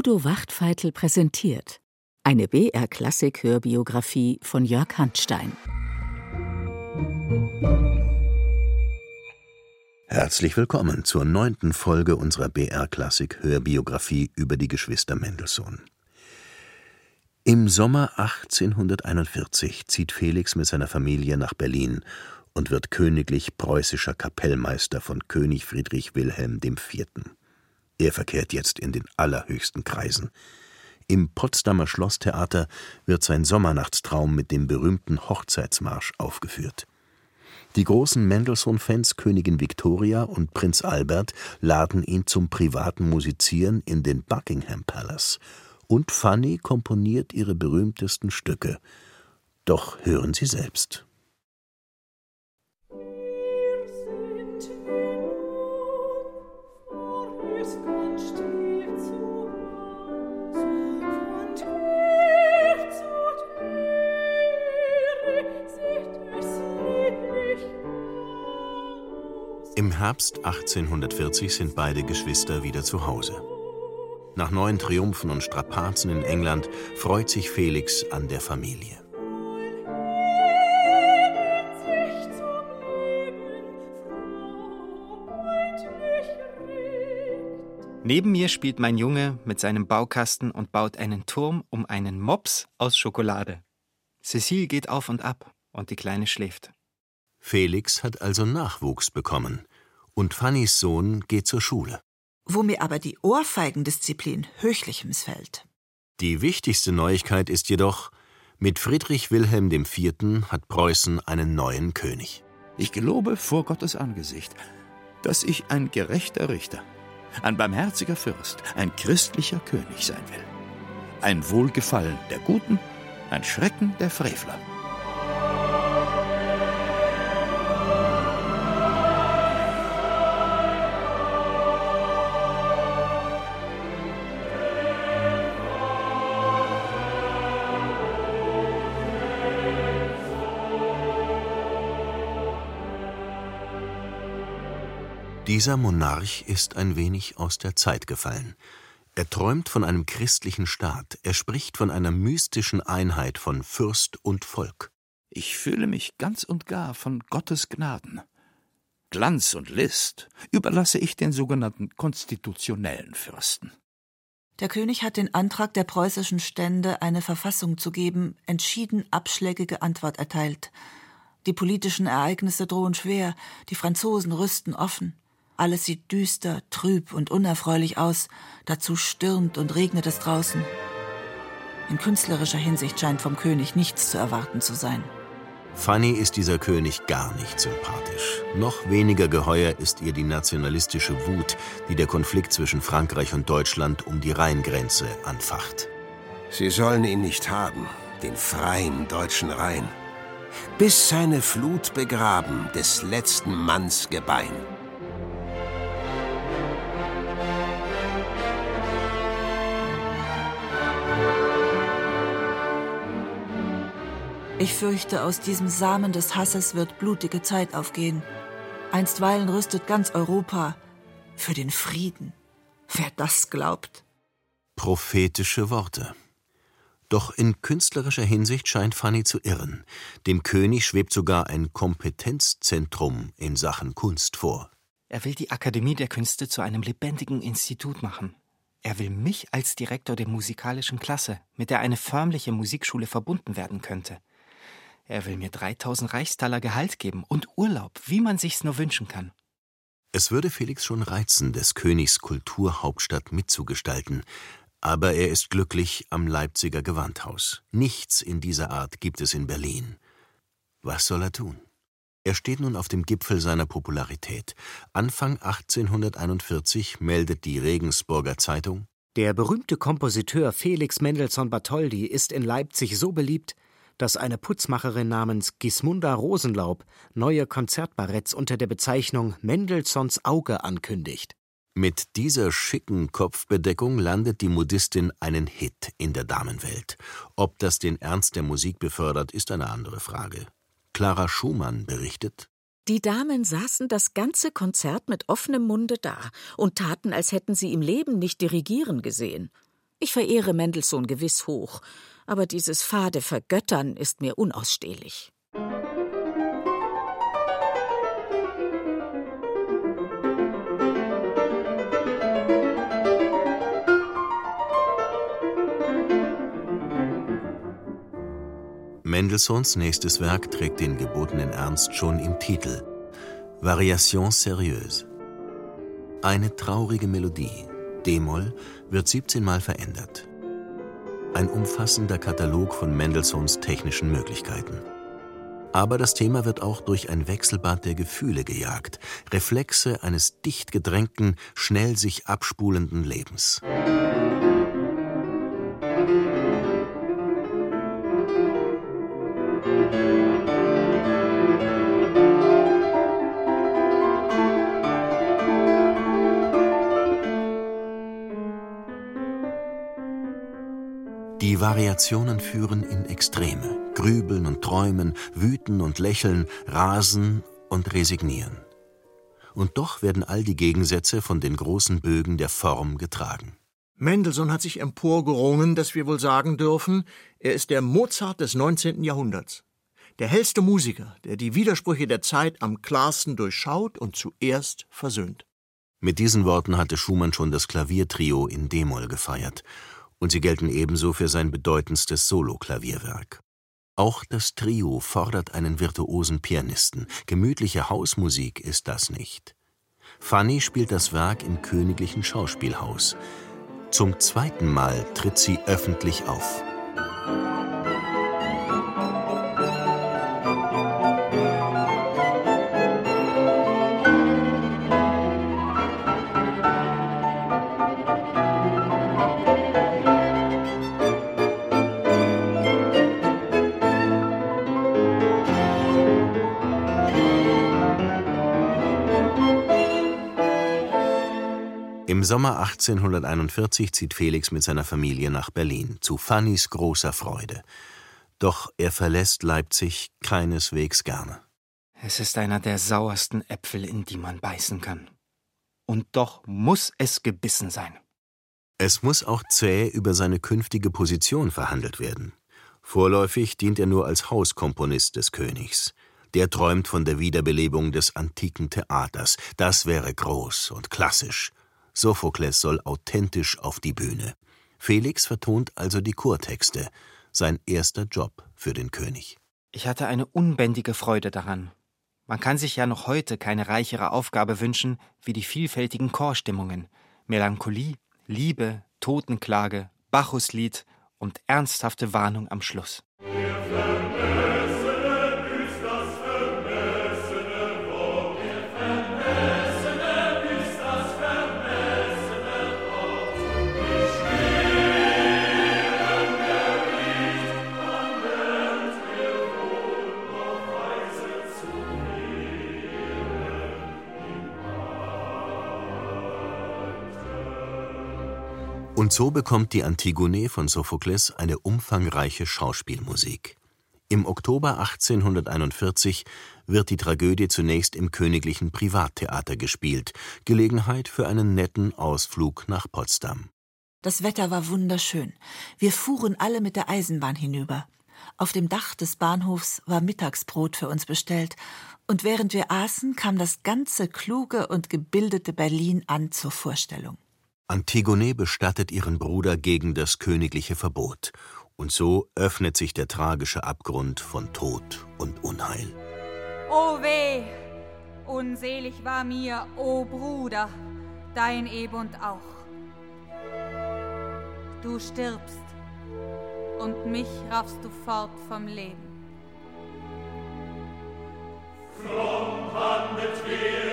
Udo Wachtfeitel präsentiert eine BR-Klassik-Hörbiografie von Jörg Handstein. Herzlich willkommen zur neunten Folge unserer BR-Klassik-Hörbiografie über die Geschwister Mendelssohn. Im Sommer 1841 zieht Felix mit seiner Familie nach Berlin und wird königlich preußischer Kapellmeister von König Friedrich Wilhelm IV. Er verkehrt jetzt in den allerhöchsten Kreisen. Im Potsdamer Schlosstheater wird sein Sommernachtstraum mit dem berühmten Hochzeitsmarsch aufgeführt. Die großen Mendelssohn-Fans Königin Victoria und Prinz Albert laden ihn zum privaten Musizieren in den Buckingham Palace. Und Fanny komponiert ihre berühmtesten Stücke. Doch hören Sie selbst. Im Herbst 1840 sind beide Geschwister wieder zu Hause. Nach neuen Triumphen und Strapazen in England freut sich Felix an der Familie. Neben mir spielt mein Junge mit seinem Baukasten und baut einen Turm um einen Mops aus Schokolade. Cecile geht auf und ab und die Kleine schläft. Felix hat also Nachwuchs bekommen und Fannys Sohn geht zur Schule. Wo mir aber die Ohrfeigendisziplin höchlich missfällt. Die wichtigste Neuigkeit ist jedoch, mit Friedrich Wilhelm IV. hat Preußen einen neuen König. Ich gelobe vor Gottes Angesicht, dass ich ein gerechter Richter, ein barmherziger Fürst, ein christlicher König sein will. Ein Wohlgefallen der Guten, ein Schrecken der Frevler. Dieser Monarch ist ein wenig aus der Zeit gefallen. Er träumt von einem christlichen Staat, er spricht von einer mystischen Einheit von Fürst und Volk. Ich fühle mich ganz und gar von Gottes Gnaden. Glanz und List überlasse ich den sogenannten konstitutionellen Fürsten. Der König hat den Antrag der preußischen Stände, eine Verfassung zu geben, entschieden abschlägige Antwort erteilt. Die politischen Ereignisse drohen schwer, die Franzosen rüsten offen. Alles sieht düster, trüb und unerfreulich aus, dazu stürmt und regnet es draußen. In künstlerischer Hinsicht scheint vom König nichts zu erwarten zu sein. Fanny ist dieser König gar nicht sympathisch. Noch weniger geheuer ist ihr die nationalistische Wut, die der Konflikt zwischen Frankreich und Deutschland um die Rheingrenze anfacht. Sie sollen ihn nicht haben, den freien deutschen Rhein. Bis seine Flut begraben des letzten Manns Gebein. Ich fürchte, aus diesem Samen des Hasses wird blutige Zeit aufgehen. Einstweilen rüstet ganz Europa für den Frieden. Wer das glaubt. Prophetische Worte. Doch in künstlerischer Hinsicht scheint Fanny zu irren. Dem König schwebt sogar ein Kompetenzzentrum in Sachen Kunst vor. Er will die Akademie der Künste zu einem lebendigen Institut machen. Er will mich als Direktor der musikalischen Klasse, mit der eine förmliche Musikschule verbunden werden könnte. Er will mir 3000 Reichstaler Gehalt geben und Urlaub, wie man sich's nur wünschen kann. Es würde Felix schon reizen, des Königs Kulturhauptstadt mitzugestalten, aber er ist glücklich am Leipziger Gewandhaus. Nichts in dieser Art gibt es in Berlin. Was soll er tun? Er steht nun auf dem Gipfel seiner Popularität. Anfang 1841 meldet die Regensburger Zeitung Der berühmte Kompositeur Felix Mendelssohn Bartholdy ist in Leipzig so beliebt, dass eine Putzmacherin namens Gismunda Rosenlaub neue Konzertbaretts unter der Bezeichnung Mendelssohns Auge ankündigt. Mit dieser schicken Kopfbedeckung landet die Modistin einen Hit in der Damenwelt. Ob das den Ernst der Musik befördert, ist eine andere Frage. Clara Schumann berichtet Die Damen saßen das ganze Konzert mit offenem Munde da und taten, als hätten sie im Leben nicht dirigieren gesehen. Ich verehre Mendelssohn gewiss hoch, aber dieses fade Vergöttern ist mir unausstehlich. Mendelssohns nächstes Werk trägt den gebotenen Ernst schon im Titel Variation sérieuse. Eine traurige Melodie, D-Moll, wird 17 Mal verändert. Ein umfassender Katalog von Mendelssohns technischen Möglichkeiten. Aber das Thema wird auch durch ein Wechselbad der Gefühle gejagt, Reflexe eines dicht gedrängten, schnell sich abspulenden Lebens. Die Variationen führen in Extreme, grübeln und träumen, wüten und lächeln, rasen und resignieren. Und doch werden all die Gegensätze von den großen Bögen der Form getragen. Mendelssohn hat sich emporgerungen, dass wir wohl sagen dürfen, er ist der Mozart des 19. Jahrhunderts. Der hellste Musiker, der die Widersprüche der Zeit am klarsten durchschaut und zuerst versöhnt. Mit diesen Worten hatte Schumann schon das Klaviertrio in D-Moll gefeiert und sie gelten ebenso für sein bedeutendstes Soloklavierwerk. Auch das Trio fordert einen virtuosen Pianisten. Gemütliche Hausmusik ist das nicht. Fanny spielt das Werk im Königlichen Schauspielhaus. Zum zweiten Mal tritt sie öffentlich auf. Im Sommer 1841 zieht Felix mit seiner Familie nach Berlin, zu Fannys großer Freude. Doch er verlässt Leipzig keineswegs gerne. Es ist einer der sauersten Äpfel, in die man beißen kann. Und doch muss es gebissen sein. Es muss auch zäh über seine künftige Position verhandelt werden. Vorläufig dient er nur als Hauskomponist des Königs. Der träumt von der Wiederbelebung des antiken Theaters. Das wäre groß und klassisch. Sophokles soll authentisch auf die Bühne. Felix vertont also die Chortexte, sein erster Job für den König. Ich hatte eine unbändige Freude daran. Man kann sich ja noch heute keine reichere Aufgabe wünschen wie die vielfältigen Chorstimmungen. Melancholie, Liebe, Totenklage, Bacchuslied und ernsthafte Warnung am Schluss. Und so bekommt die Antigone von Sophokles eine umfangreiche Schauspielmusik. Im Oktober 1841 wird die Tragödie zunächst im Königlichen Privattheater gespielt, Gelegenheit für einen netten Ausflug nach Potsdam. Das Wetter war wunderschön. Wir fuhren alle mit der Eisenbahn hinüber. Auf dem Dach des Bahnhofs war Mittagsbrot für uns bestellt, und während wir aßen, kam das ganze kluge und gebildete Berlin an zur Vorstellung. Antigone bestattet ihren Bruder gegen das königliche Verbot, und so öffnet sich der tragische Abgrund von Tod und Unheil. O weh, unselig war mir, o Bruder, dein Ebund auch. Du stirbst, und mich raffst du fort vom Leben. Fromm handelt wer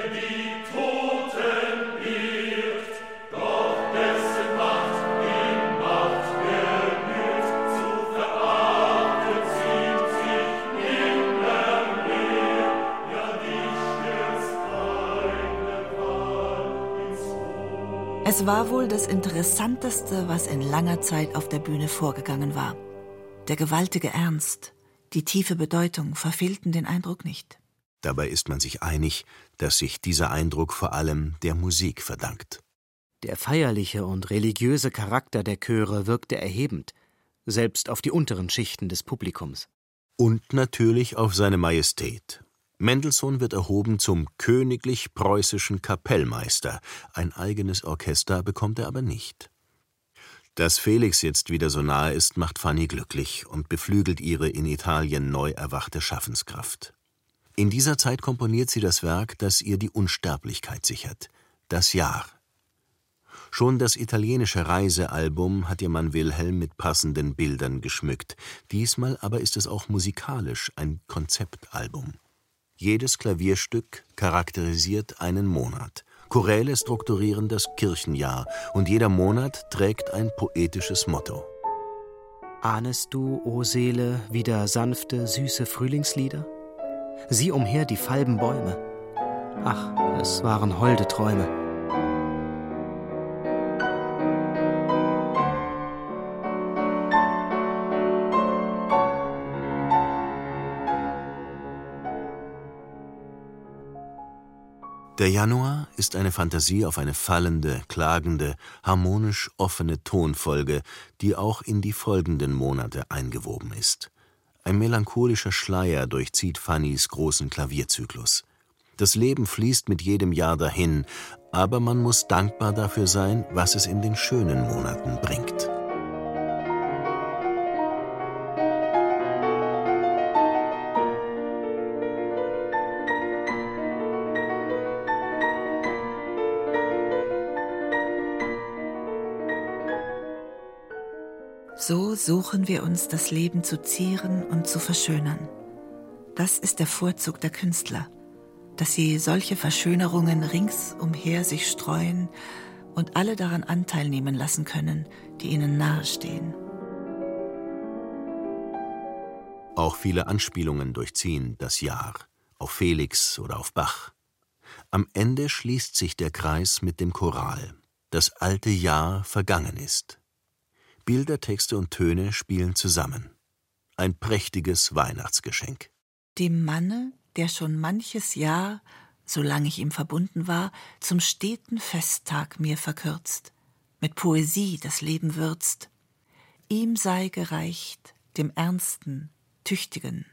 Es war wohl das Interessanteste, was in langer Zeit auf der Bühne vorgegangen war. Der gewaltige Ernst, die tiefe Bedeutung verfehlten den Eindruck nicht. Dabei ist man sich einig, dass sich dieser Eindruck vor allem der Musik verdankt. Der feierliche und religiöse Charakter der Chöre wirkte erhebend, selbst auf die unteren Schichten des Publikums. Und natürlich auf seine Majestät. Mendelssohn wird erhoben zum königlich preußischen Kapellmeister, ein eigenes Orchester bekommt er aber nicht. Dass Felix jetzt wieder so nahe ist, macht Fanny glücklich und beflügelt ihre in Italien neu erwachte Schaffenskraft. In dieser Zeit komponiert sie das Werk, das ihr die Unsterblichkeit sichert, das Jahr. Schon das italienische Reisealbum hat ihr Mann Wilhelm mit passenden Bildern geschmückt. Diesmal aber ist es auch musikalisch ein Konzeptalbum. Jedes Klavierstück charakterisiert einen Monat. Choräle strukturieren das Kirchenjahr und jeder Monat trägt ein poetisches Motto. Ahnest du, o Seele, wieder sanfte, süße Frühlingslieder? Sieh umher die falben Bäume. Ach, es waren holde Träume. Der Januar ist eine Fantasie auf eine fallende, klagende, harmonisch offene Tonfolge, die auch in die folgenden Monate eingewoben ist. Ein melancholischer Schleier durchzieht Fannys großen Klavierzyklus. Das Leben fließt mit jedem Jahr dahin, aber man muss dankbar dafür sein, was es in den schönen Monaten bringt. Suchen wir uns das Leben zu zieren und zu verschönern. Das ist der Vorzug der Künstler, dass sie solche Verschönerungen ringsumher sich streuen und alle daran Anteil nehmen lassen können, die ihnen nahestehen. Auch viele Anspielungen durchziehen das Jahr, auf Felix oder auf Bach. Am Ende schließt sich der Kreis mit dem Choral. Das alte Jahr vergangen ist. Bilder, Texte und Töne spielen zusammen. Ein prächtiges Weihnachtsgeschenk. Dem Manne, der schon manches Jahr, solange ich ihm verbunden war, zum steten Festtag mir verkürzt, mit Poesie das Leben würzt, ihm sei gereicht, dem ernsten, tüchtigen,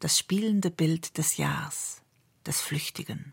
das spielende Bild des Jahrs, des Flüchtigen.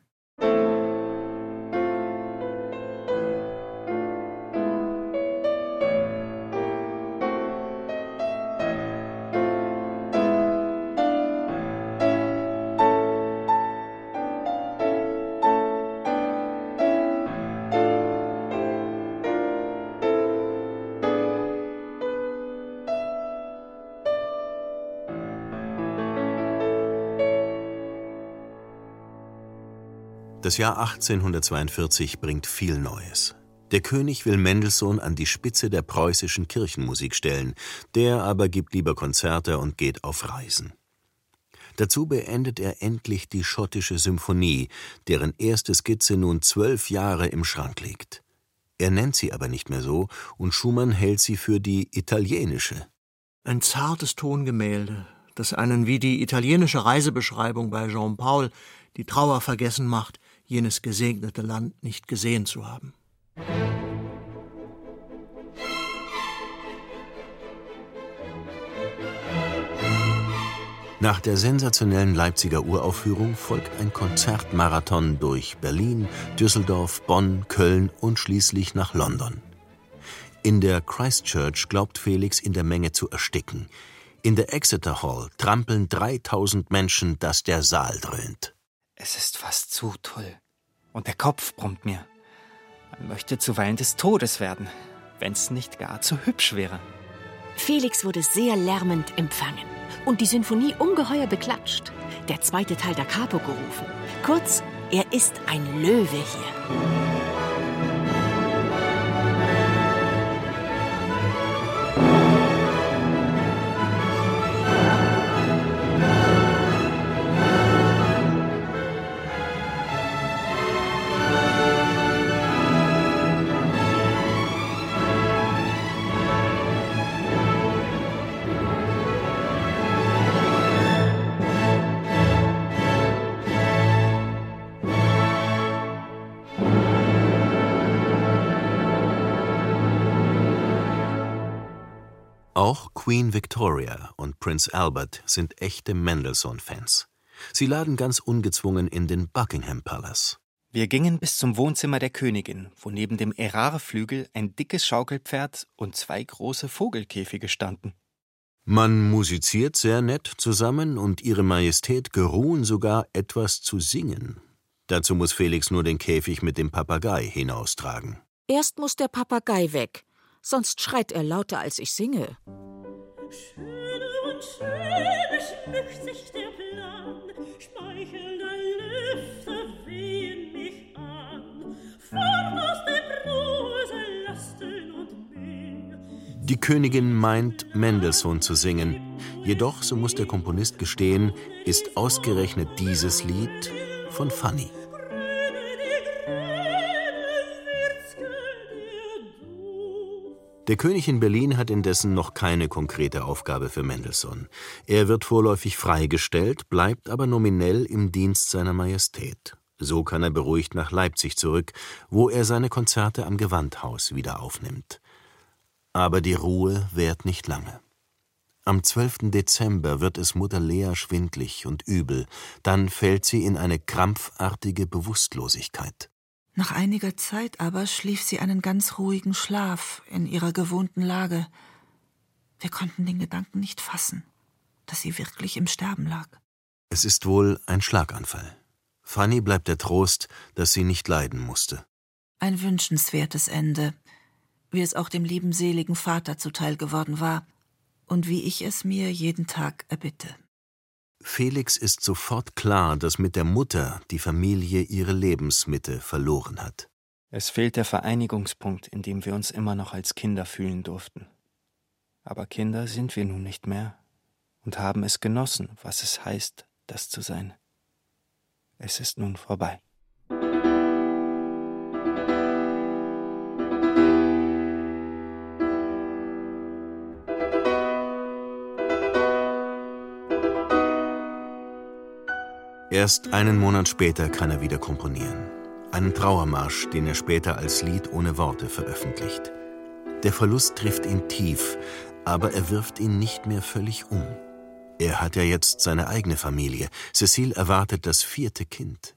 Das Jahr 1842 bringt viel Neues. Der König will Mendelssohn an die Spitze der preußischen Kirchenmusik stellen, der aber gibt lieber Konzerte und geht auf Reisen. Dazu beendet er endlich die schottische Symphonie, deren erste Skizze nun zwölf Jahre im Schrank liegt. Er nennt sie aber nicht mehr so, und Schumann hält sie für die italienische. Ein zartes Tongemälde, das einen wie die italienische Reisebeschreibung bei Jean Paul die Trauer vergessen macht, jenes gesegnete Land nicht gesehen zu haben. Nach der sensationellen Leipziger Uraufführung folgt ein Konzertmarathon durch Berlin, Düsseldorf, Bonn, Köln und schließlich nach London. In der Christchurch glaubt Felix in der Menge zu ersticken. In der Exeter Hall trampeln 3000 Menschen, dass der Saal dröhnt. Es ist fast zu toll. Und der Kopf brummt mir. Man möchte zuweilen des Todes werden, wenn's nicht gar zu hübsch wäre. Felix wurde sehr lärmend empfangen und die Sinfonie ungeheuer beklatscht. Der zweite Teil der Capo gerufen. Kurz, er ist ein Löwe hier. Auch Queen Victoria und Prince Albert sind echte Mendelssohn-Fans. Sie laden ganz ungezwungen in den Buckingham Palace. Wir gingen bis zum Wohnzimmer der Königin, wo neben dem Erare-Flügel ein dickes Schaukelpferd und zwei große Vogelkäfige standen. Man musiziert sehr nett zusammen und Ihre Majestät geruhen sogar etwas zu singen. Dazu muss Felix nur den Käfig mit dem Papagei hinaustragen. Erst muss der Papagei weg, sonst schreit er lauter, als ich singe. Schöne und schöne schmückt sich der Plan, schmeichelnde Lüfte wehen mich an, fort aus dem Brose Lasten und. Die Königin meint, Mendelssohn zu singen. Jedoch, so muss der Komponist gestehen, ist ausgerechnet dieses Lied von Fanny. Der König in Berlin hat indessen noch keine konkrete Aufgabe für Mendelssohn. Er wird vorläufig freigestellt, bleibt aber nominell im Dienst seiner Majestät. So kann er beruhigt nach Leipzig zurück, wo er seine Konzerte am Gewandhaus wieder aufnimmt. Aber die Ruhe währt nicht lange. Am 12. Dezember wird es Mutter Lea schwindlig und übel, dann fällt sie in eine krampfartige Bewusstlosigkeit. Nach einiger Zeit aber schlief sie einen ganz ruhigen Schlaf in ihrer gewohnten Lage. Wir konnten den Gedanken nicht fassen, dass sie wirklich im Sterben lag. Es ist wohl ein Schlaganfall. Fanny bleibt der Trost, dass sie nicht leiden musste. Ein wünschenswertes Ende, wie es auch dem lieben seligen Vater zuteil geworden war und wie ich es mir jeden Tag erbitte. Felix ist sofort klar, dass mit der Mutter die Familie ihre Lebensmitte verloren hat. Es fehlt der Vereinigungspunkt, in dem wir uns immer noch als Kinder fühlen durften. Aber Kinder sind wir nun nicht mehr und haben es genossen, was es heißt, das zu sein. Es ist nun vorbei. Erst einen Monat später kann er wieder komponieren. Einen Trauermarsch, den er später als Lied ohne Worte veröffentlicht. Der Verlust trifft ihn tief, aber er wirft ihn nicht mehr völlig um. Er hat ja jetzt seine eigene Familie. Cecile erwartet das vierte Kind.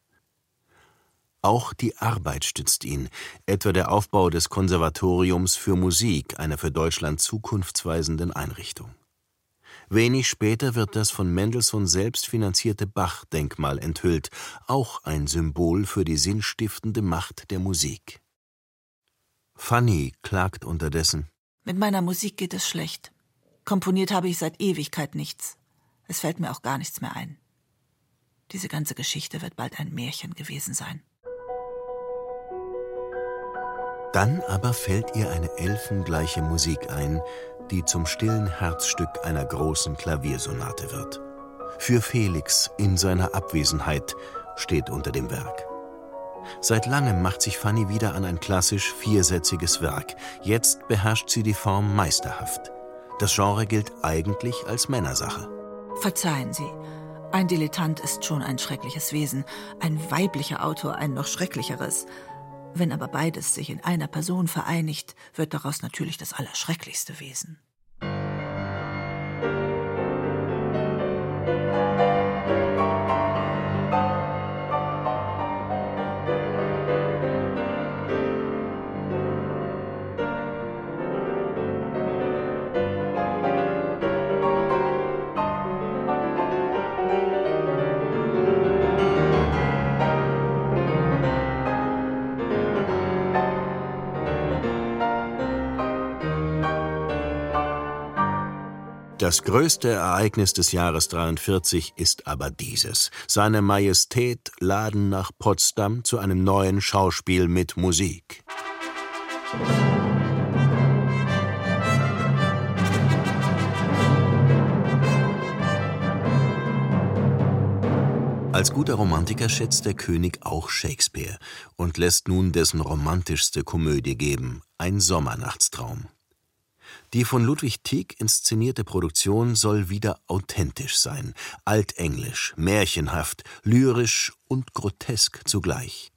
Auch die Arbeit stützt ihn, etwa der Aufbau des Konservatoriums für Musik, einer für Deutschland zukunftsweisenden Einrichtung. Wenig später wird das von Mendelssohn selbst finanzierte Bach-Denkmal enthüllt, auch ein Symbol für die sinnstiftende Macht der Musik. Fanny klagt unterdessen. Mit meiner Musik geht es schlecht. Komponiert habe ich seit Ewigkeit nichts. Es fällt mir auch gar nichts mehr ein. Diese ganze Geschichte wird bald ein Märchen gewesen sein. Dann aber fällt ihr eine elfengleiche Musik ein, die zum stillen Herzstück einer großen Klaviersonate wird. Für Felix in seiner Abwesenheit steht unter dem Werk. Seit langem macht sich Fanny wieder an ein klassisch viersätziges Werk. Jetzt beherrscht sie die Form meisterhaft. Das Genre gilt eigentlich als Männersache. Verzeihen Sie, ein Dilettant ist schon ein schreckliches Wesen, ein weiblicher Autor ein noch schrecklicheres. Wenn aber beides sich in einer Person vereinigt, wird daraus natürlich das Allerschrecklichste Wesen. Das größte Ereignis des Jahres 43 ist aber dieses. Seine Majestät laden nach Potsdam zu einem neuen Schauspiel mit Musik. Als guter Romantiker schätzt der König auch Shakespeare und lässt nun dessen romantischste Komödie geben, Ein Sommernachtstraum. Die von Ludwig Tieck inszenierte Produktion soll wieder authentisch sein, altenglisch, märchenhaft, lyrisch und grotesk zugleich.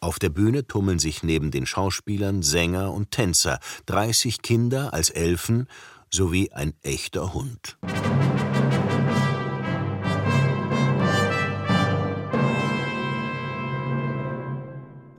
Auf der Bühne tummeln sich neben den Schauspielern Sänger und Tänzer, 30 Kinder als Elfen sowie ein echter Hund.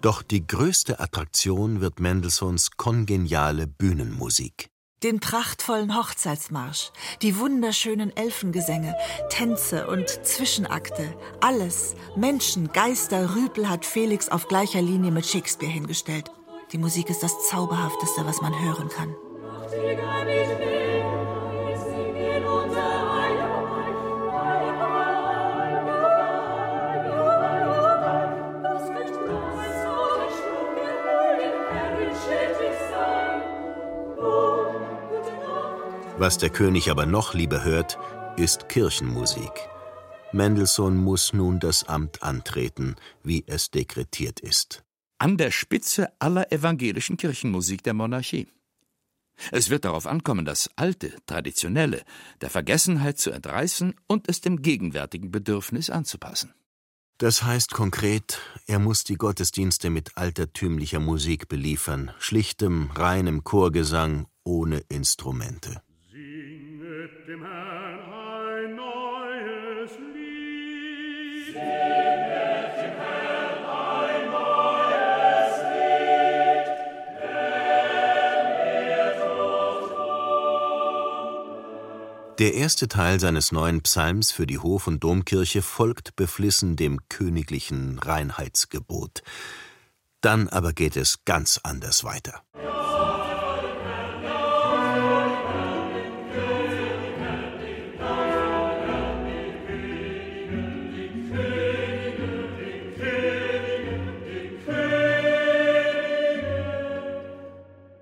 Doch die größte Attraktion wird Mendelssohns kongeniale Bühnenmusik. Den prachtvollen Hochzeitsmarsch, die wunderschönen Elfengesänge, Tänze und Zwischenakte, alles, Menschen, Geister, Rüpel hat Felix auf gleicher Linie mit Shakespeare hingestellt. Die Musik ist das Zauberhafteste, was man hören kann. Was der König aber noch lieber hört, ist Kirchenmusik. Mendelssohn muss nun das Amt antreten, wie es dekretiert ist. An der Spitze aller evangelischen Kirchenmusik der Monarchie. Es wird darauf ankommen, das Alte, Traditionelle der Vergessenheit zu entreißen und es dem gegenwärtigen Bedürfnis anzupassen. Das heißt konkret, er muss die Gottesdienste mit altertümlicher Musik beliefern, schlichtem, reinem Chorgesang ohne Instrumente. Der erste Teil seines neuen Psalms für die Hof- und Domkirche folgt beflissen dem königlichen Reinheitsgebot. Dann aber geht es ganz anders weiter.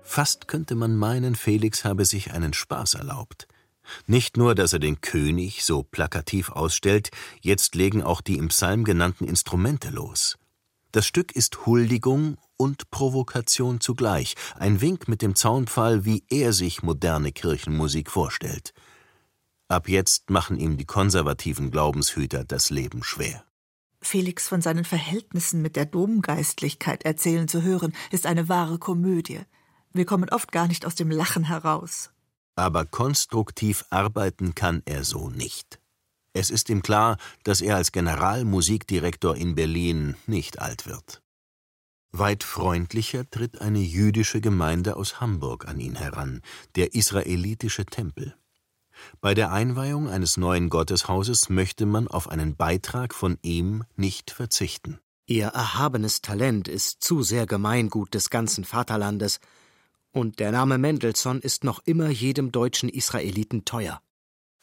Fast könnte man meinen, Felix habe sich einen Spaß erlaubt. Nicht nur, dass er den König so plakativ ausstellt, jetzt legen auch die im Psalm genannten Instrumente los. Das Stück ist Huldigung und Provokation zugleich, ein Wink mit dem Zaunpfahl, wie er sich moderne Kirchenmusik vorstellt. Ab jetzt machen ihm die konservativen Glaubenshüter das Leben schwer. Felix von seinen Verhältnissen mit der Domgeistlichkeit erzählen zu hören, ist eine wahre Komödie. Wir kommen oft gar nicht aus dem Lachen heraus. Aber konstruktiv arbeiten kann er so nicht. Es ist ihm klar, dass er als Generalmusikdirektor in Berlin nicht alt wird. Weit freundlicher tritt eine jüdische Gemeinde aus Hamburg an ihn heran, der israelitische Tempel. Bei der Einweihung eines neuen Gotteshauses möchte man auf einen Beitrag von ihm nicht verzichten. Ihr erhabenes Talent ist zu sehr Gemeingut des ganzen Vaterlandes, und der Name Mendelssohn ist noch immer jedem deutschen Israeliten teuer.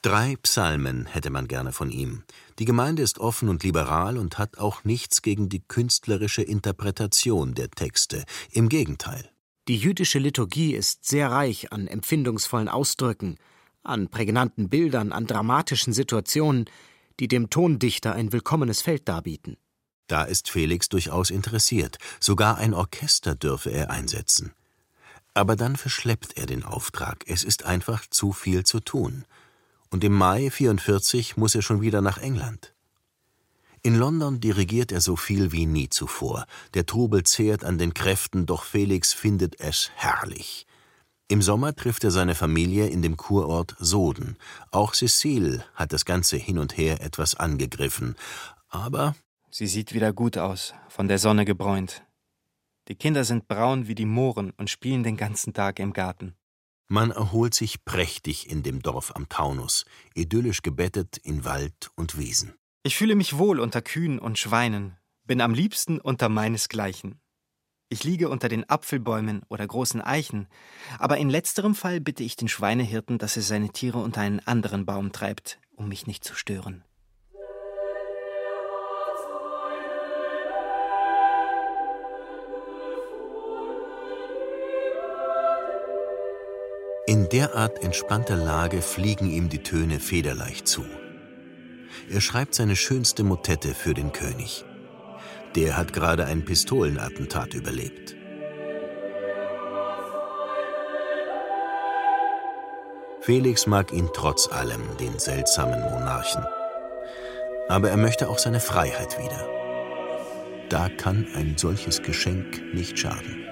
Drei Psalmen hätte man gerne von ihm. Die Gemeinde ist offen und liberal und hat auch nichts gegen die künstlerische Interpretation der Texte. Im Gegenteil. Die jüdische Liturgie ist sehr reich an empfindungsvollen Ausdrücken, an prägnanten Bildern, an dramatischen Situationen, die dem Tondichter ein willkommenes Feld darbieten. Da ist Felix durchaus interessiert. Sogar ein Orchester dürfe er einsetzen. Aber dann verschleppt er den Auftrag. Es ist einfach zu viel zu tun. Und im Mai 44 muss er schon wieder nach England. In London dirigiert er so viel wie nie zuvor. Der Trubel zehrt an den Kräften, doch Felix findet es herrlich. Im Sommer trifft er seine Familie in dem Kurort Soden. Auch Cecile hat das ganze hin und her etwas angegriffen. Aber. Sie sieht wieder gut aus, von der Sonne gebräunt. Die Kinder sind braun wie die Mohren und spielen den ganzen Tag im Garten. Man erholt sich prächtig in dem Dorf am Taunus, idyllisch gebettet in Wald und Wiesen. Ich fühle mich wohl unter Kühen und Schweinen, bin am liebsten unter meinesgleichen. Ich liege unter den Apfelbäumen oder großen Eichen, aber in letzterem Fall bitte ich den Schweinehirten, dass er seine Tiere unter einen anderen Baum treibt, um mich nicht zu stören. In derart entspannter Lage fliegen ihm die Töne federleicht zu. Er schreibt seine schönste Motette für den König. Der hat gerade ein Pistolenattentat überlebt. Felix mag ihn trotz allem, den seltsamen Monarchen. Aber er möchte auch seine Freiheit wieder. Da kann ein solches Geschenk nicht schaden.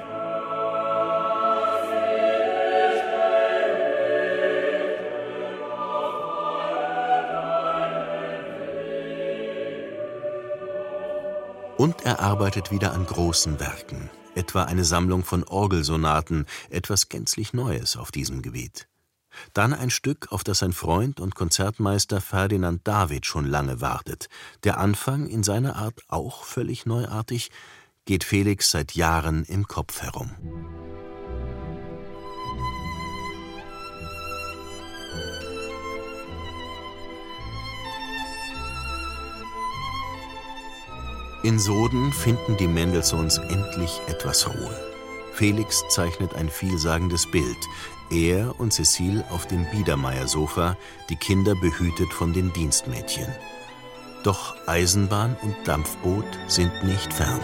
Und er arbeitet wieder an großen Werken, etwa eine Sammlung von Orgelsonaten, etwas gänzlich Neues auf diesem Gebiet. Dann ein Stück, auf das sein Freund und Konzertmeister Ferdinand David schon lange wartet. Der Anfang, in seiner Art auch völlig neuartig, geht Felix seit Jahren im Kopf herum. In Soden finden die Mendelssohns endlich etwas Ruhe. Felix zeichnet ein vielsagendes Bild. Er und Cecile auf dem Biedermeiersofa, die Kinder behütet von den Dienstmädchen. Doch Eisenbahn und Dampfboot sind nicht fern.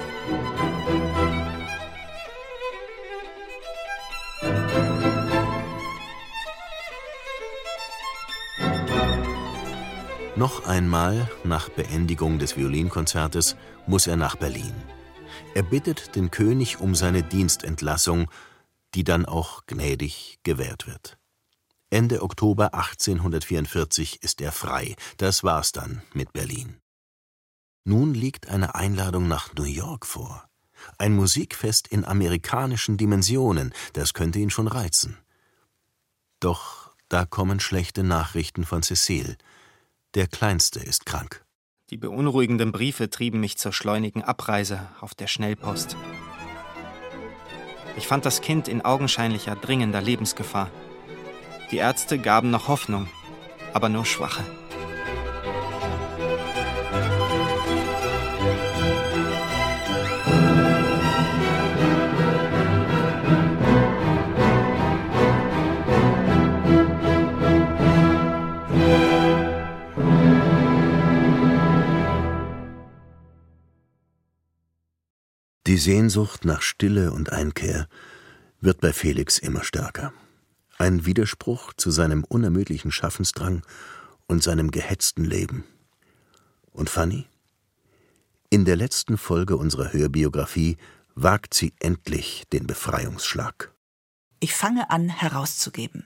Noch einmal, nach Beendigung des Violinkonzertes, muss er nach Berlin. Er bittet den König um seine Dienstentlassung, die dann auch gnädig gewährt wird. Ende Oktober 1844 ist er frei. Das war's dann mit Berlin. Nun liegt eine Einladung nach New York vor. Ein Musikfest in amerikanischen Dimensionen, das könnte ihn schon reizen. Doch da kommen schlechte Nachrichten von Cecile. Der Kleinste ist krank. Die beunruhigenden Briefe trieben mich zur schleunigen Abreise auf der Schnellpost. Ich fand das Kind in augenscheinlicher, dringender Lebensgefahr. Die Ärzte gaben noch Hoffnung, aber nur schwache. Die Sehnsucht nach Stille und Einkehr wird bei Felix immer stärker. Ein Widerspruch zu seinem unermüdlichen Schaffensdrang und seinem gehetzten Leben. Und Fanny? In der letzten Folge unserer Hörbiografie wagt sie endlich den Befreiungsschlag. Ich fange an herauszugeben.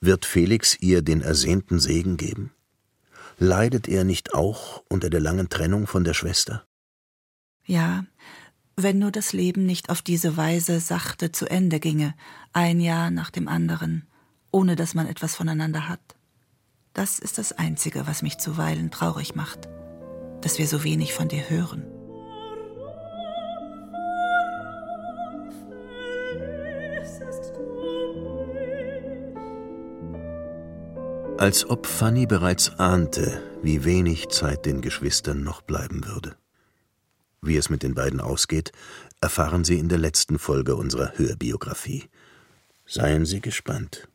Wird Felix ihr den ersehnten Segen geben? Leidet er nicht auch unter der langen Trennung von der Schwester? Ja, wenn nur das Leben nicht auf diese Weise sachte zu Ende ginge, ein Jahr nach dem anderen, ohne dass man etwas voneinander hat. Das ist das Einzige, was mich zuweilen traurig macht, dass wir so wenig von dir hören. Als ob Fanny bereits ahnte, wie wenig Zeit den Geschwistern noch bleiben würde. Wie es mit den beiden ausgeht, erfahren Sie in der letzten Folge unserer Hörbiografie. Seien Sie gespannt.